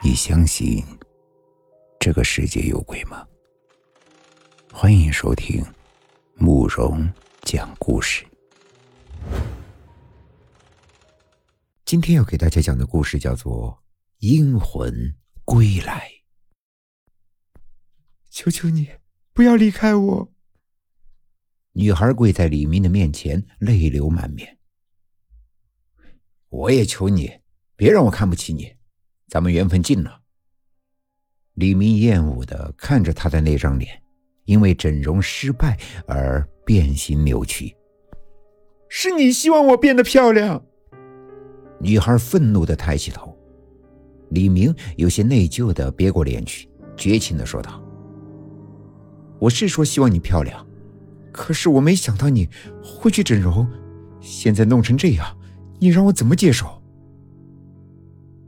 你相信这个世界有鬼吗？欢迎收听慕容讲故事。今天要给大家讲的故事叫做《阴魂归来》。求求你，不要离开我！女孩跪在李明的面前，泪流满面。我也求你，别让我看不起你。咱们缘分尽了。李明厌恶的看着他的那张脸，因为整容失败而变形扭曲。是你希望我变得漂亮？女孩愤怒的抬起头。李明有些内疚的别过脸去，绝情的说道：“我是说希望你漂亮，可是我没想到你会去整容，现在弄成这样，你让我怎么接受？”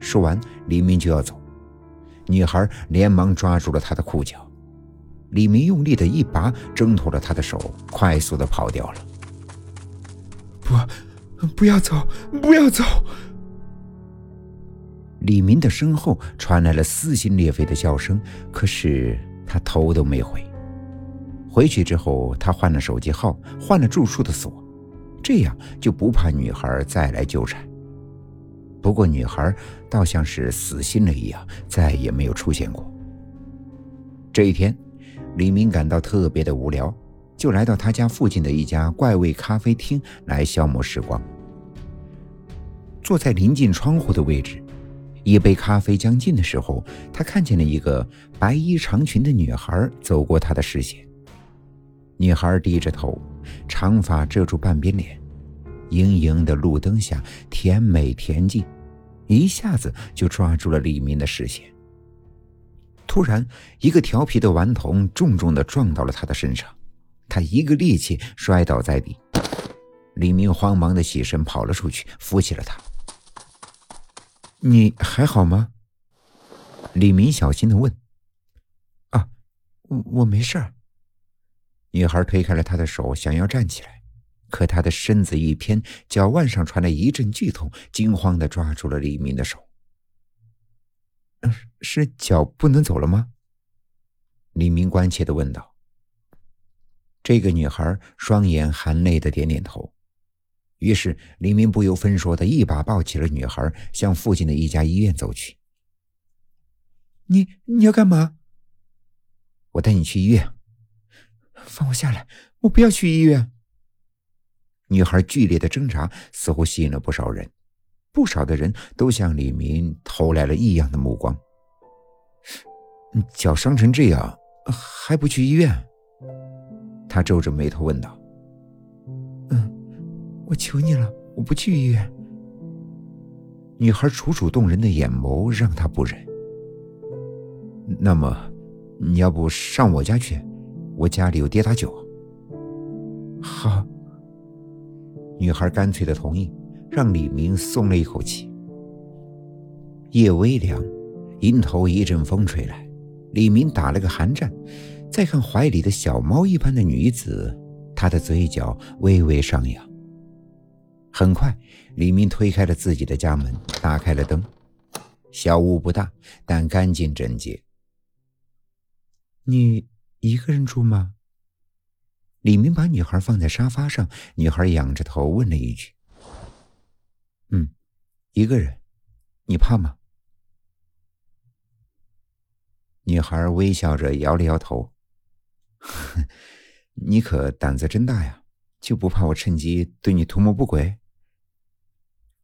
说完，李明就要走，女孩连忙抓住了他的裤脚，李明用力的一拔挣脱了他的手，快速的跑掉了。不，不要走，不要走！李明的身后传来了撕心裂肺的叫声，可是他头都没回。回去之后，他换了手机号，换了住处的锁，这样就不怕女孩再来纠缠。不过，女孩倒像是死心了一样，再也没有出现过。这一天，李明感到特别的无聊，就来到他家附近的一家怪味咖啡厅来消磨时光。坐在临近窗户的位置，一杯咖啡将近的时候，他看见了一个白衣长裙的女孩走过他的视线。女孩低着头，长发遮住半边脸。莹莹的路灯下，甜美恬静，一下子就抓住了李明的视线。突然，一个调皮的顽童重重的撞到了他的身上，他一个趔趄摔倒在地。李明慌忙的起身跑了出去，扶起了他。你还好吗？李明小心的问。啊，我我没事儿。女孩推开了他的手，想要站起来。可他的身子一偏，脚腕上传来一阵剧痛，惊慌的抓住了李明的手。是脚不能走了吗？李明关切的问道。这个女孩双眼含泪的点点头。于是李明不由分说的一把抱起了女孩，向附近的一家医院走去。你你要干嘛？我带你去医院。放我下来！我不要去医院。女孩剧烈的挣扎似乎吸引了不少人，不少的人都向李明投来了异样的目光。脚伤成这样还不去医院？他皱着眉头问道。嗯，我求你了，我不去医院。女孩楚楚动人的眼眸让他不忍。那么，你要不上我家去？我家里有跌打酒。好。女孩干脆的同意，让李明松了一口气。夜微凉，迎头一阵风吹来，李明打了个寒战。再看怀里的小猫一般的女子，他的嘴角微微上扬。很快，李明推开了自己的家门，打开了灯。小屋不大，但干净整洁。你一个人住吗？李明把女孩放在沙发上，女孩仰着头问了一句：“嗯，一个人，你怕吗？”女孩微笑着摇了摇头：“你可胆子真大呀，就不怕我趁机对你图谋不轨？”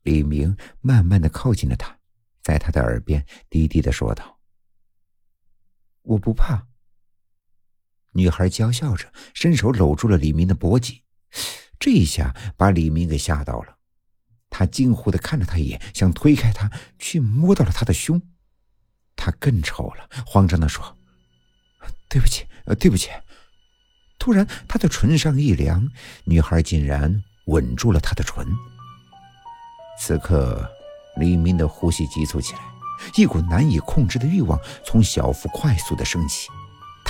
李明慢慢的靠近了她，在她的耳边低低的说道：“我不怕。”女孩娇笑着，伸手搂住了李明的脖颈，这一下把李明给吓到了。他惊呼的看了他一眼，想推开他，却摸到了他的胸。他更丑了，慌张的说：“对不起，对不起。”突然，他的唇上一凉，女孩竟然吻住了他的唇。此刻，李明的呼吸急促起来，一股难以控制的欲望从小腹快速的升起。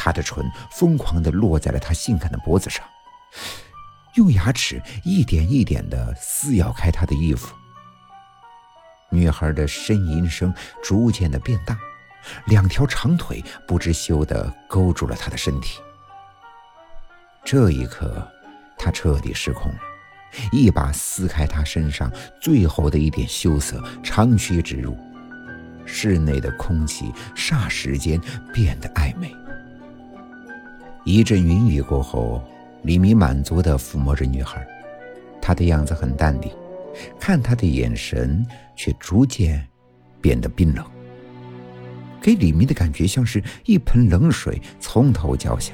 他的唇疯狂地落在了他性感的脖子上，用牙齿一点一点地撕咬开他的衣服。女孩的呻吟声逐渐的变大，两条长腿不知羞地勾住了他的身体。这一刻，他彻底失控了，一把撕开他身上最后的一点羞涩，长驱直入。室内的空气霎时间变得暧昧。一阵云雨过后，李明满足地抚摸着女孩，她的样子很淡定，看她的眼神却逐渐变得冰冷，给李明的感觉像是一盆冷水从头浇下。